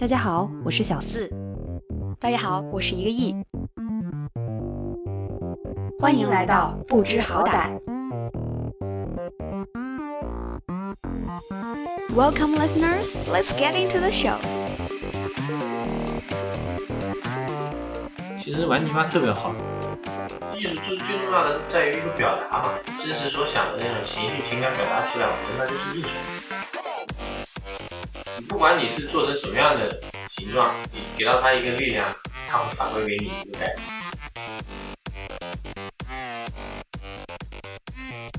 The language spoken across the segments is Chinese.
大家好，我是小四。大家好，我是一个亿。欢迎来到不知好歹。Welcome, listeners. Let's get into the show. 其实玩泥巴特别好。艺术最最重要的是在于一个表达嘛，真实所想的那种情绪情感表达出来，我觉得那就是艺术。不管你是做成什么样的形状，你给到它一个力量，它会反馈给你一个改变。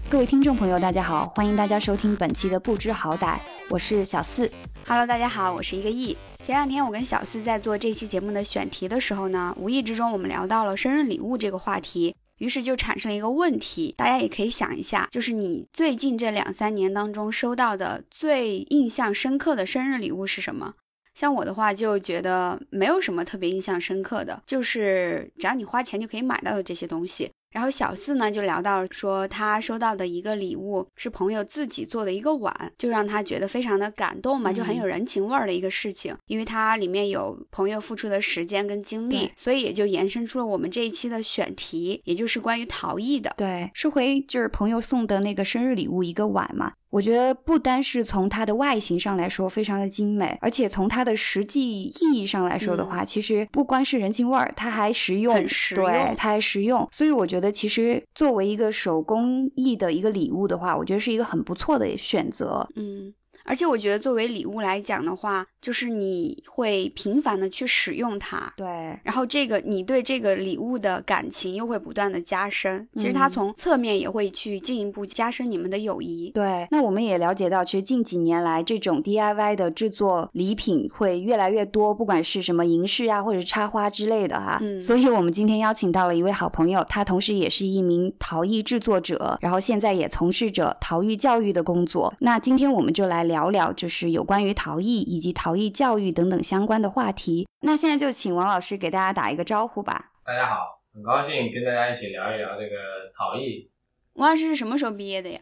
各位听众朋友，大家好，欢迎大家收听本期的不知好歹，我是小四。Hello，大家好，我是一个亿。前两天我跟小四在做这期节目的选题的时候呢，无意之中我们聊到了生日礼物这个话题，于是就产生了一个问题，大家也可以想一下，就是你最近这两三年当中收到的最印象深刻的生日礼物是什么？像我的话，就觉得没有什么特别印象深刻的，就是只要你花钱就可以买到的这些东西。然后小四呢就聊到说，他收到的一个礼物是朋友自己做的一个碗，就让他觉得非常的感动嘛，就很有人情味儿的一个事情，因为它里面有朋友付出的时间跟精力，所以也就延伸出了我们这一期的选题，也就是关于陶艺的。对，说回就是朋友送的那个生日礼物一个碗嘛，我觉得不单是从它的外形上来说非常的精美，而且从它的实际意义上来说的话，其实不光是人情味儿，它还实用，很实对用，它还实用。所以我觉得其实作为一个手工艺的一个礼物的话，我觉得是一个很不错的选择。嗯，而且我觉得作为礼物来讲的话，就是你会频繁的去使用它。对，然后这个你对这个礼物的感情又会不断的加深，其实它嗯从侧面也会去进一步加深你们的友谊。对，那我们也了解到，其实近几年来，这种 DIY 的制作礼品会越来越多，不管是什么银饰啊，或者是插花之类的哈。嗯所以我们今天邀请到了一位好朋友，他同时也是一名陶艺制作者，然后现在也从事着陶艺教育的工作。那今天我们就来聊聊，就是有关于陶艺以及陶艺教育等等相关的话题。那现在就请王老师给大家打一个招呼吧。大家好，很高兴跟大家一起聊一聊这个陶艺。王老师是什么时候毕业的呀？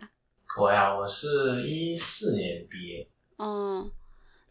我呀，我是一四年毕业，嗯，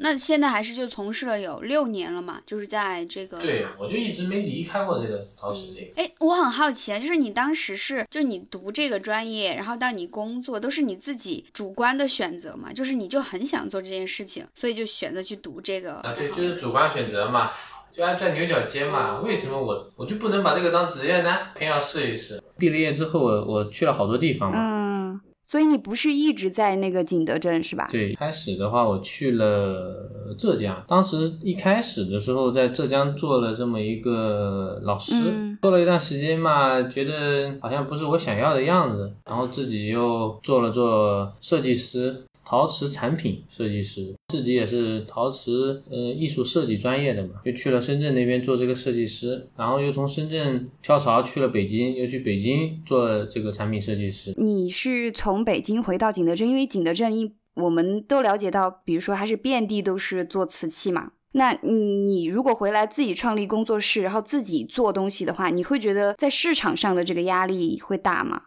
那现在还是就从事了有六年了嘛，就是在这个对，我就一直没离开过这个陶瓷这个。哎，我很好奇啊，就是你当时是，就你读这个专业，然后到你工作，都是你自己主观的选择嘛？就是你就很想做这件事情，所以就选择去读这个。啊，对，就是主观选择嘛，就爱钻牛角尖嘛。为什么我我就不能把这个当职业呢？偏要试一试。毕了业之后，我我去了好多地方嘛。嗯，所以你不是一直在那个景德镇是吧？对，开始的话我去了浙江，当时一开始的时候在浙江做了这么一个老师，嗯做了一段时间嘛，觉得好像不是我想要的样子，然后自己又做了做设计师。陶瓷产品设计师，自己也是陶瓷呃艺术设计专业的嘛，就去了深圳那边做这个设计师，然后又从深圳跳槽去了北京，又去北京做这个产品设计师。你是从北京回到景德镇，因为景德镇一我们都了解到，比如说它是遍地都是做瓷器嘛。那你你如果回来自己创立工作室，然后自己做东西的话，你会觉得在市场上的这个压力会大吗？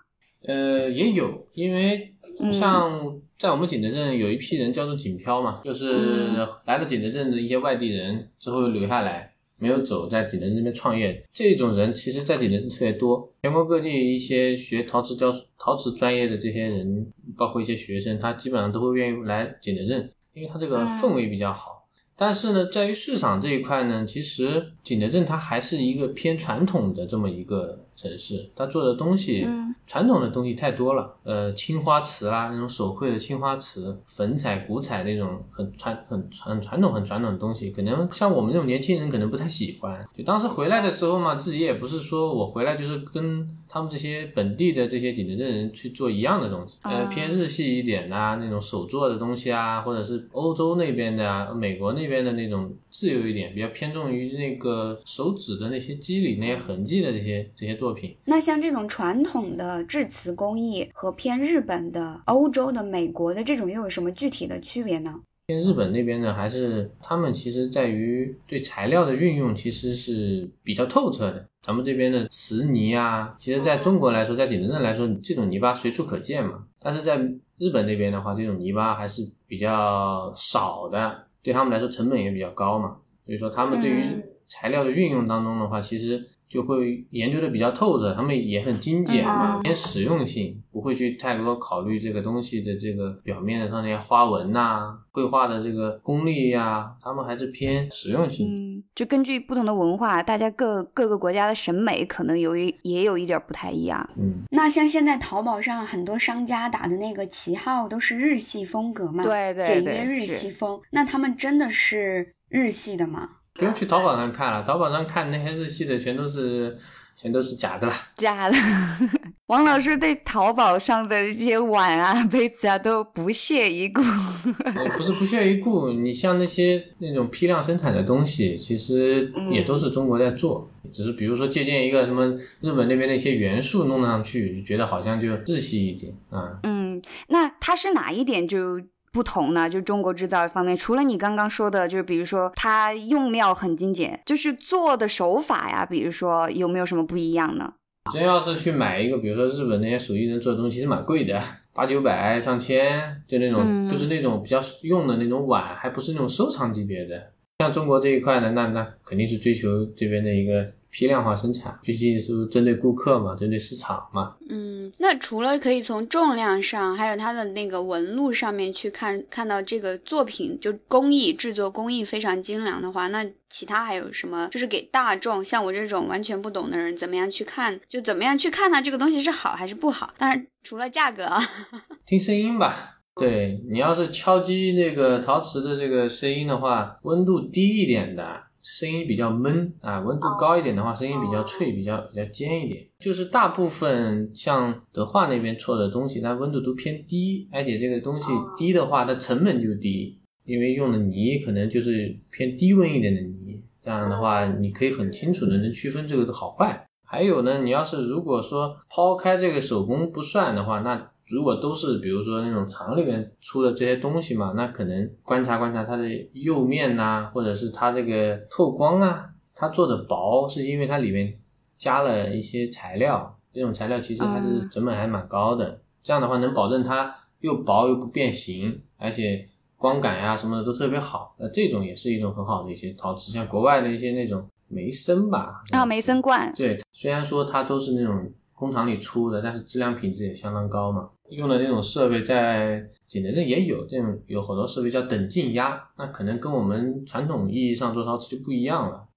呃，也有，因为嗯像在我们景德镇有一批人叫做景漂嘛，就是嗯来了景德镇的一些外地人之后又留下来，没有走，在景德镇这边创业，这种人其实在景德镇特别多。全国各地一些学陶瓷教陶瓷专业的这些人，包括一些学生，他基本上都会愿意来景德镇，因为他这个嗯氛围比较好。但是呢，在于市场这一块呢，其实景德镇它还是一个偏传统的这么一个城市，他做的东西，嗯传统的东西太多了，呃，青花瓷啊，那种手绘的青花瓷，粉彩、古彩那种很传、很传传统、很传统的东西，可能像我们这种年轻人可能不太喜欢。就当时回来的时候嘛，自己也不是说我回来就是跟他们这些本地的这些景德镇人去做一样的东西，呃，啊偏日系一点呐、那种手做的东西啊，或者是欧洲那边的啊，美国那边的那种自由一点，比较偏重于那个手指的那些肌理、那些痕迹的这些这些作品。那像这种传统的制瓷工艺和偏日本的、欧洲的、美国的这种又有什么具体的区别呢？偏日本那边呢，还是他们其实在于对材料的运用其实是比较透彻的。咱们这边的瓷泥啊，其实在中国来说，在景德镇来说，这种泥巴随处可见嘛。但是在日本那边的话，这种泥巴还是比较少的，对他们来说成本也比较高嘛。所以说他们对于嗯材料的运用当中的话，其实就会研究的比较透彻，他们也很精简嘛，嗯偏实用性，不会去太多考虑这个东西的这个表面的上那些花纹呐、绘画的这个功力呀、他们还是偏实用性。嗯，就根据不同的文化，大家各各个国家的审美可能有一也有一点不太一样。嗯，那像现在淘宝上很多商家打的那个旗号都是日系风格嘛，对对对简约日系风，那他们真的是日系的吗？不用去淘宝上看了，淘宝上看那些日系的全都是全都是假的了。假的，王老师对淘宝上的一些碗啊、杯子啊都不屑一顾。呃 不是不屑一顾，你像那些那种批量生产的东西，其实也都是中国在做，只是比如说借鉴一个什么日本那边的一些元素弄上去，就觉得好像就日系一点啊。嗯，那它是哪一点就不同呢？就中国制造方面，除了你刚刚说的，就是比如说它用料很精简，就是做的手法呀，比如说有没有什么不一样呢？真要是去买一个，比如说日本那些手艺人做的东西，其实蛮贵的，八九百、上千，就那种，嗯就是那种比较用的那种碗，还不是那种收藏级别的。像中国这一块呢，那那肯定是追求这边的一个批量化生产，毕竟是针对顾客嘛，针对市场嘛。嗯，那除了可以从重量上，还有它的那个纹路上面去看看到这个作品就工艺制作工艺非常精良的话，那其他还有什么？就是给大众像我这种完全不懂的人，怎么样去看？就怎么样去看它这个东西是好还是不好？当然，除了价格啊，听声音吧。对你要是敲击那个陶瓷的这个声音的话，温度低一点的声音比较闷啊，温度高一点的话，声音比较脆，比较比较尖一点。就是大部分像德化那边做的东西，它温度都偏低，而且这个东西低的话，它成本就低，因为用的泥可能就是偏低温一点的泥，这样的话你可以很清楚的能区分这个的好坏。还有呢，你要是如果说抛开这个手工不算的话，那如果都是比如说那种厂里面出的这些东西嘛，那可能观察观察它的釉面呐、或者是它这个透光啊，它做的薄是因为它里面加了一些材料，这种材料其实它是嗯成本还蛮高的。这样的话能保证它又薄又不变形，而且光感呀、什么的都特别好。那这种也是一种很好的一些陶瓷，像国外的一些那种梅森吧，啊，梅森罐，对，虽然说它都是那种工厂里出的，但是质量品质也相当高嘛。用的那种设备在景德镇也有，这种有好多设备叫等静压，那可能跟我们传统意义上做陶瓷就不一样了。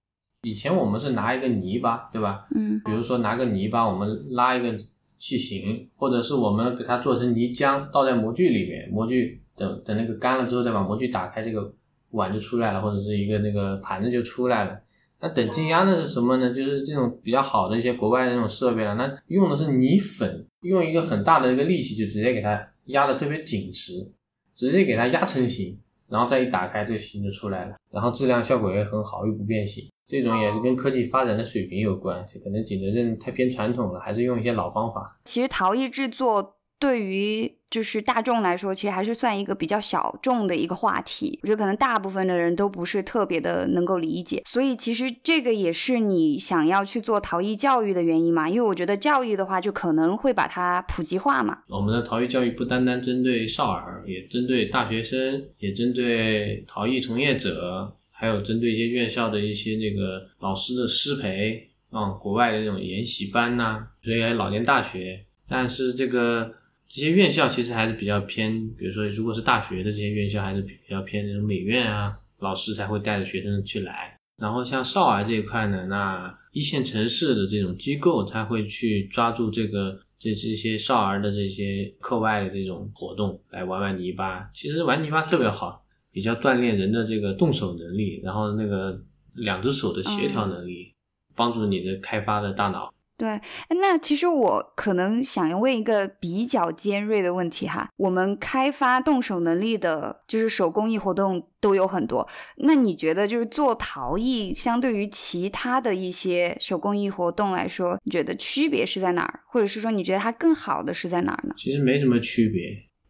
以前我们是拿一个泥巴，对吧？嗯比如说拿个泥巴，我们拉一个器型，或者是我们给它做成泥浆，倒在模具里面，模具等等那个干了之后，再把模具打开，这个碗就出来了，或者是一个那个盘子就出来了。那等静压呢是什么呢？就是这种比较好的一些国外的那种设备了，那用的是泥粉，用一个很大的一个力气就直接给它压的特别紧实，直接给它压成型，然后再一打开，这型就出来了，然后质量效果也很好，又不变形。这种也是跟科技发展的水平有关系，可能景德镇太偏传统了，还是用一些老方法。其实陶艺制作对于就是大众来说，其实还是算一个比较小众的一个话题。我觉得可能大部分的人都不是特别的能够理解，所以其实这个也是你想要去做陶艺教育的原因嘛。因为我觉得教育的话，就可能会把它普及化嘛。我们的陶艺教育不单单针对少儿，也针对大学生，也针对陶艺从业者，还有针对一些院校的一些那个老师的师培啊、国外的那种研习班呐、所以还有老年大学。但是这个这些院校其实还是比较偏，比如说如果是大学的这些院校，还是比较偏那种美院啊，老师才会带着学生去来。然后像少儿这一块呢，那一线城市的这种机构，他会去抓住这个这这些少儿的这些课外的这种活动来玩玩泥巴。其实玩泥巴特别好，比较锻炼人的这个动手能力，然后那个两只手的协调能力，帮助你的开发的大脑。对，那其实我可能想问一个比较尖锐的问题哈，我们开发动手能力的，就是手工艺活动都有很多。那你觉得就是做陶艺，相对于其他的一些手工艺活动来说，你觉得区别是在哪儿？或者是说你觉得它更好的是在哪儿呢？其实没什么区别。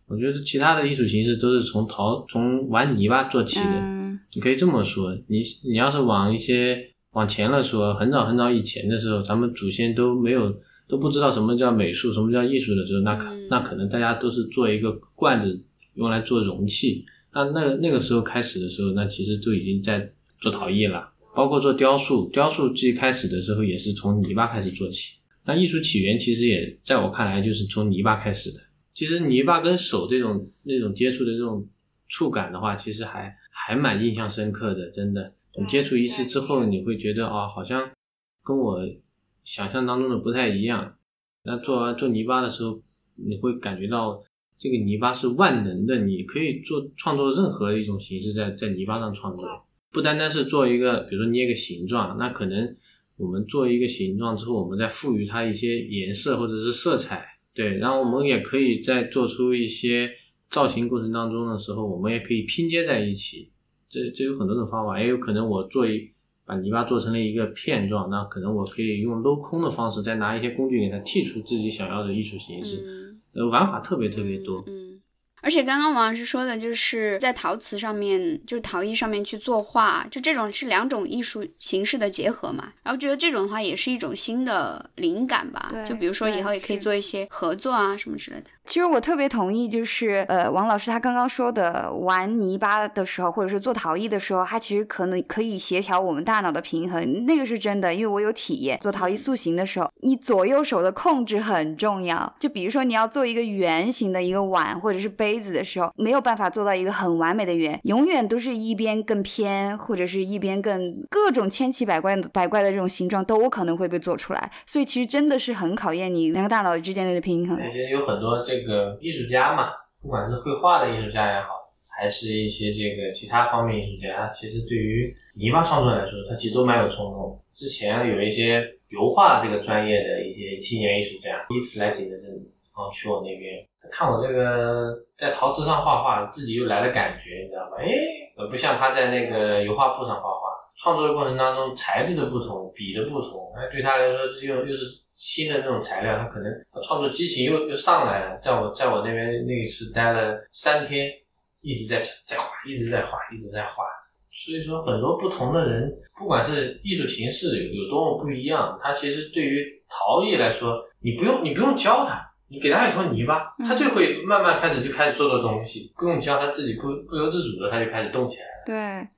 我觉得其他的艺术形式都是从陶从玩泥巴做起的。嗯你可以这么说，你你要是往一些往前了说，很早很早以前的时候，咱们祖先都没有都不知道什么叫美术，什么叫艺术的时候，那可、嗯那可能大家都是做一个罐子用来做容器。那那那个时候开始的时候，那其实就已经在做陶艺了，包括做雕塑。雕塑最开始的时候也是从泥巴开始做起。那艺术起源其实也在我看来就是从泥巴开始的。其实泥巴跟手这种那种接触的这种触感的话，其实还还蛮印象深刻的。真的，你接触一次之后，你会觉得啊，好像跟我想象当中的不太一样。那做完做泥巴的时候，你会感觉到这个泥巴是万能的，你可以做创作任何一种形式在在泥巴上创作，不单单是做一个，比如说捏个形状，那可能我们做一个形状之后，我们再赋予它一些颜色或者是色彩，对，然后我们也可以在做出一些造型过程当中的时候，我们也可以拼接在一起，这这有很多种方法，也有可能我做一。把泥巴做成了一个片状，那可能我可以用镂空的方式，再拿一些工具给它剔出自己想要的艺术形式，呃，玩法特别特别多。嗯，而且刚刚王老师说的就是在陶瓷上面，就陶艺上面去作画，就这种是两种艺术形式的结合嘛。然后觉得这种的话也是一种新的灵感吧，就比如说以后也可以做一些合作啊什么之类的。其实我特别同意，就是呃，王老师他刚刚说的，玩泥巴的时候，或者是做陶艺的时候，他其实可能可以协调我们大脑的平衡，那个是真的，因为我有体验。做陶艺塑形的时候，你左右手的控制很重要。就比如说你要做一个圆形的一个碗或者是杯杯子的时候，没有办法做到一个很完美的圆，永远都是一边更偏，或者是一边更各种千奇百怪的百怪的这种形状都可能会被做出来。所以其实真的是很考验你两个大脑之间的平衡。其实有很多这。个艺术家嘛，不管是绘画的艺术家也好，还是一些这个其他方面艺术家，其实对于泥巴创作来说，他其实都蛮有冲动。之前有一些油画这个专业的一些青年艺术家，以此来景德镇，然后去我那边，他看我这个在陶瓷上画画，自己又来了感觉，你知道吧？哎，不像他在那个油画布上画画，创作的过程当中材质的不同，笔的不同，哎，对他来说又又是。新的那种材料，他可能创作激情又又上来了。在我在我那边那一次待了三天，一直在在画，一直在画，一直在画。所以说，很多不同的人，不管是艺术形式有多么不一样，他其实对于陶艺来说，你不用你不用教他，你给他一坨泥巴，他就会慢慢开始就开始做做东西，不用教他自己不不由自主的他就开始动起来了。对，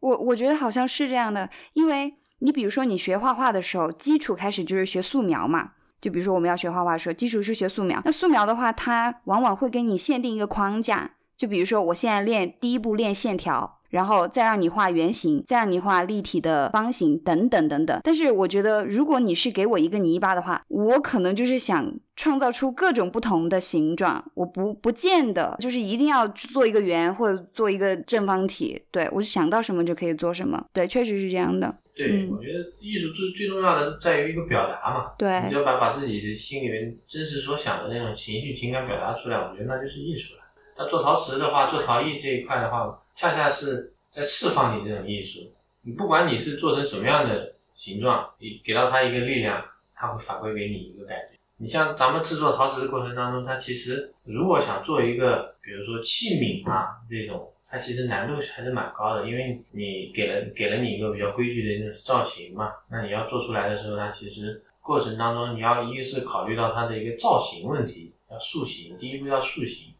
我我觉得好像是这样的，因为。你比如说，你学画画的时候，基础开始就是学素描嘛。就比如说，我们要学画画的时候，基础是学素描。那素描的话，它往往会给你限定一个框架。就比如说，我现在练第一步练线条。然后再让你画圆形，再让你画立体的方形，等等等等。但是我觉得，如果你是给我一个泥巴的话，我可能就是想创造出各种不同的形状。我不不见得就是一定要做一个圆或者做一个正方体。对我想到什么就可以做什么。对，确实是这样的。对，我觉得艺术最最重要的是在于一个表达嘛。对，你就要把把自己的心里面真实所想的那种情绪情感表达出来，我觉得那就是艺术了。那做陶瓷的话，做陶艺这一块的话。恰恰是在释放你这种艺术，你不管你是做成什么样的形状，你给到它一个力量，它会反馈给你一个感觉。你像咱们制作陶瓷的过程当中，它其实如果想做一个，比如说器皿啊这种，它其实难度还是蛮高的，因为你给了给了你一个比较规矩的那种造型嘛，那你要做出来的时候，它其实过程当中你要一是考虑到它的一个造型问题，要塑形，第一步要塑形。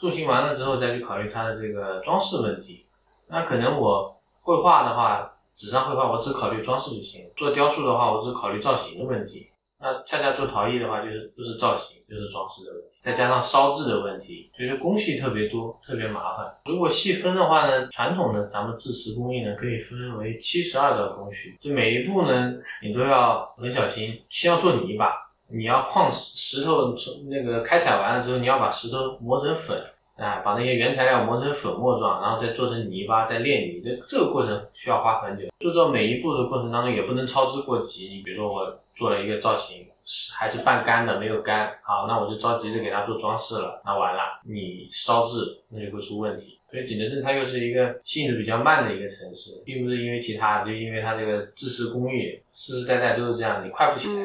塑形完了之后，再去考虑它的这个装饰问题。那可能我绘画的话，纸上绘画我只考虑装饰就行；做雕塑的话，我只考虑造型的问题。那恰恰做陶艺的话，就是就是造型，就是装饰的问题，再加上烧制的问题，所以说工序特别多，特别麻烦。如果细分的话呢，传统的咱们制瓷工艺呢，可以分为七十二道工序，就每一步呢，你都要很小心。先要做泥巴。你要矿石石头那个开采完了之后，你要把石头磨成粉，啊，把那些原材料磨成粉末状，然后再做成泥巴，再炼泥。这这个过程需要花很久。做到每一步的过程当中，也不能操之过急。你比如说我做了一个造型，还是半干的，没有干，好，那我就着急着给它做装饰了，那完了，你烧制那就会出问题。所以景德镇它又是一个性质比较慢的一个城市，并不是因为其他，就因为它这个制瓷工艺世世代代都是这样，你快不起来。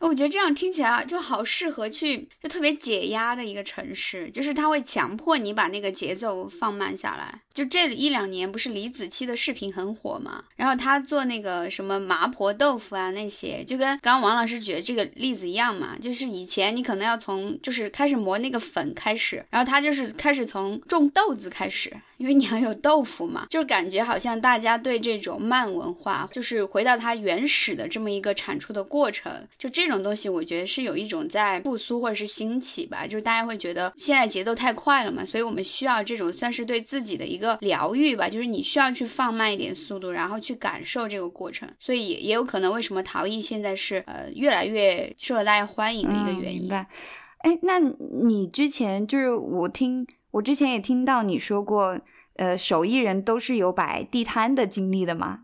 我觉得这样听起来就好适合去，就特别解压的一个城市，就是它会强迫你把那个节奏放慢下来。就这一两年不是李子柒的视频很火嘛，然后他做那个什么麻婆豆腐啊那些，就跟刚刚王老师举的这个例子一样嘛，就是以前你可能要从就是开始磨那个粉开始，然后他就是开始从种豆子开始，因为你要有豆腐嘛，就是感觉好像大家对这种慢文化，就是回到它原始的这么一个产出的过程，就这种东西，我觉得是有一种在复苏或者是兴起吧，就是大家会觉得现在节奏太快了嘛，所以我们需要这种算是对自己的一个。个疗愈吧，就是你需要去放慢一点速度，然后去感受这个过程，所以也也有可能为什么陶艺现在是呃越来越受到大家欢迎的一个原因。明白？哎，那你之前就是我听我之前也听到你说过，呃，手艺人都是有摆地摊的经历的嘛，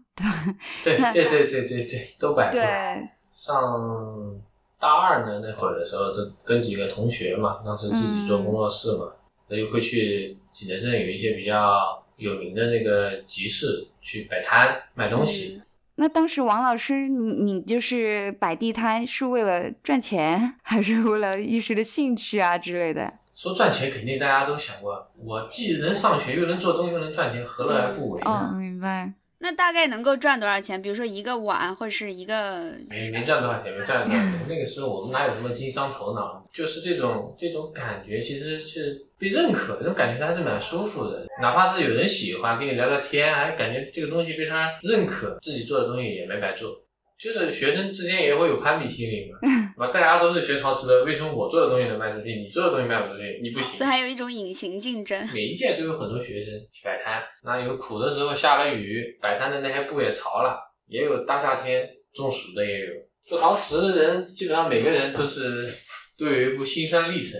对吧？对对对对对对，都摆过。对，上大二呢那会儿的时候，就跟几个同学嘛，当时自己做工作室嘛，所以会去济南镇有一些比较。有名的那个集市去摆摊卖东西。那当时王老师，你你就是摆地摊是为了赚钱，还是为了一时的兴趣啊之类的？说赚钱肯定大家都想过，我既能上学又能做东西又能赚钱，何乐而不为呢？哦，明白。那大概能够赚多少钱？比如说一个碗或者是一个……没没赚多少钱，没赚多少钱。那个时候我们哪有什么经商头脑？就是这种这种感觉，其实是被认可，这种感觉还是蛮舒服的。哪怕是有人喜欢，跟你聊聊天，还感觉这个东西被他认可，自己做的东西也没白做。就是学生之间也会有攀比心理嘛，嘛，大家都是学陶瓷的，为什么我做的东西能卖出去，你做的东西卖不出去，你不行？这还有一种隐形竞争。每一届都有很多学生去摆摊，那有苦的时候下了雨，摆摊的那些布也潮了，也有大夏天中暑的也有。做陶瓷的人基本上每个人都是都有一部辛酸历程。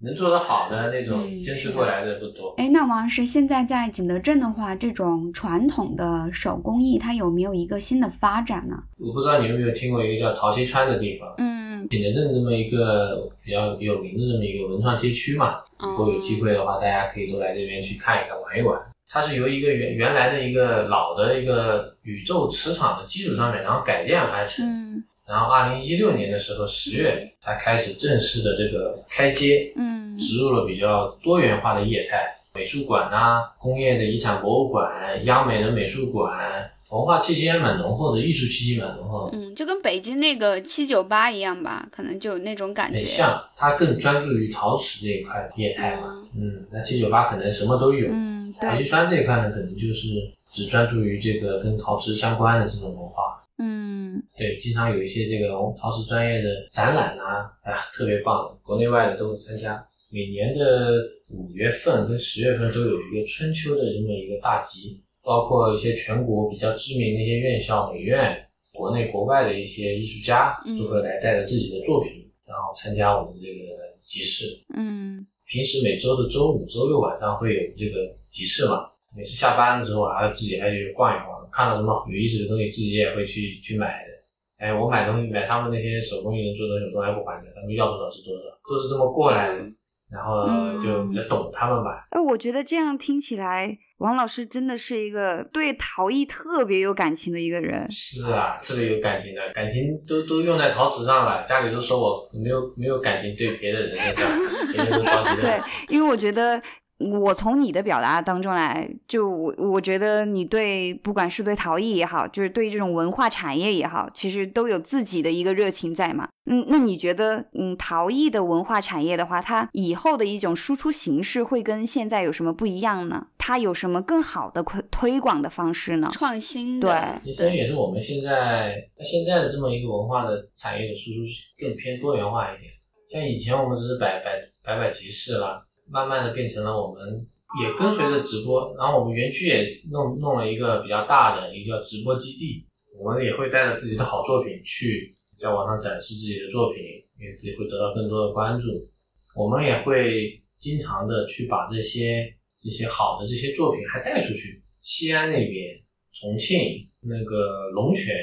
能做得好的那种坚持过来的不多。哎，那王老师，现在在景德镇的话，这种传统的手工艺，它有没有一个新的发展呢？我不知道你有没有听过一个叫陶溪川的地方。嗯，景德镇这么一个比较有名的这么一个文创街区嘛，如果有机会的话，大家可以都来这边去看一看、玩一玩。它是由一个原原来的一个老的一个宇宙磁场的基础上面，然后改建而成。嗯。然后，二零一六年的时候，十月它开始正式的这个开街，嗯，植入了比较多元化的业态，美术馆呐，工业的遗产博物馆，央美的美术馆，文化气息还蛮浓厚的，艺术气息蛮浓厚的。嗯，就跟北京那个七九八一样吧，可能就有那种感觉。很像，它更专注于陶瓷这一块业态嘛。嗯，那七九八可能什么都有。嗯，对。陶溪川这一块呢，可能就是只专注于这个跟陶瓷相关的这种文化。嗯，对，经常有一些这个陶瓷专业的展览啊，哎呀，特别棒，国内外的都会参加。每年的五月份跟十月份都有一个春秋的这么一个大集，包括一些全国比较知名的一些院校、美院，国内国外的一些艺术家都会来带着自己的作品，然后参加我们这个集市。嗯，平时每周的周五、周六晚上会有这个集市嘛，每次下班的时候还要自己还去逛一逛。看到什么有意思的东西，自己也会去去买的。哎，我买东西买他们那些手工艺人做的东西，我从来不还的，他们要多少是多少，都是这么过来的。然后就比较懂他们吧。哎，我觉得这样听起来，王老师真的是一个对陶艺特别有感情的一个人。是啊，特别有感情的，感情都都用在陶瓷上了。家里都说我没有没有感情对别的人身上，别人都着急的。对，因为我觉得。我从你的表达当中来，就我我觉得你对不管是对陶艺也好，就是对这种文化产业也好，其实都有自己的一个热情在嘛。嗯，那你觉得，嗯，陶艺的文化产业的话，它以后的一种输出形式会跟现在有什么不一样呢？它有什么更好的推推广的方式呢？创新对，其实也是我们现在现在的这么一个文化的产业的输出更偏多元化一点。像以前我们只是摆摆摆摆集市啦。慢慢的变成了我们也跟随着直播，然后我们园区也弄弄了一个比较大的一个叫直播基地，我们也会带着自己的好作品去在网上展示自己的作品，也也会得到更多的关注。我们也会经常的去把这些这些好的这些作品还带出去，西安那边、重庆那个龙泉。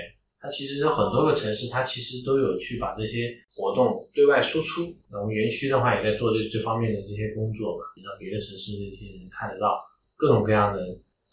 它其实有很多个城市，它其实都有去把这些活动对外输出。那我们园区的话也在做这这方面的这些工作嘛，让别的城市的这些人看得到各种各样的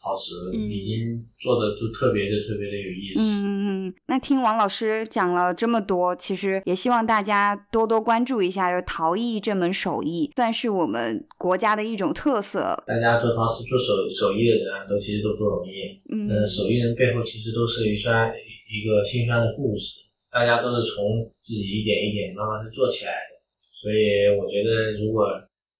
陶瓷，嗯已经做的就特别的特别的有意思。嗯嗯嗯，那听王老师讲了这么多，其实也希望大家多多关注一下，就陶艺这门手艺，算是我们国家的一种特色。大家做陶瓷、做手手艺的人啊，都其实都不容易。嗯呃，手艺人背后其实都是一酸一个心酸的故事，大家都是从自己一点一点慢慢的做起来的。所以我觉得，如果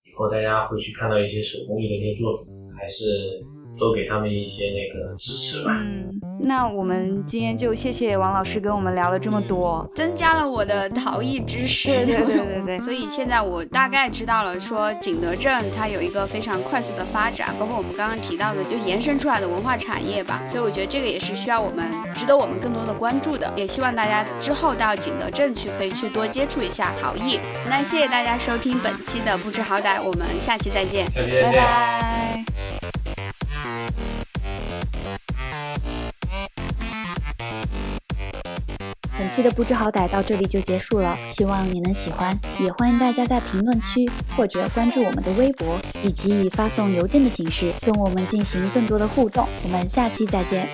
以后大家会去看到一些手工艺的一些作品，还是多给他们一些那个支持吧。嗯，那我们今天就谢谢王老师跟我们聊了这么多。增加了我的陶艺知识。对对对对对 所以现在我大概知道了，说景德镇它有一个非常快速的发展，包括我们刚刚提到的，就延伸出来的文化产业吧。所以我觉得这个也是需要我们值得我们更多的关注的。也希望大家之后到景德镇去，可以去多接触一下陶艺。那谢谢大家收听本期的不知好歹，我们下期再见。拜下期再见。拜。本期的不知好歹到这里就结束了，希望你能喜欢，也欢迎大家在评论区或者关注我们的微博，以及以发送邮件的形式跟我们进行更多的互动。我们下期再见。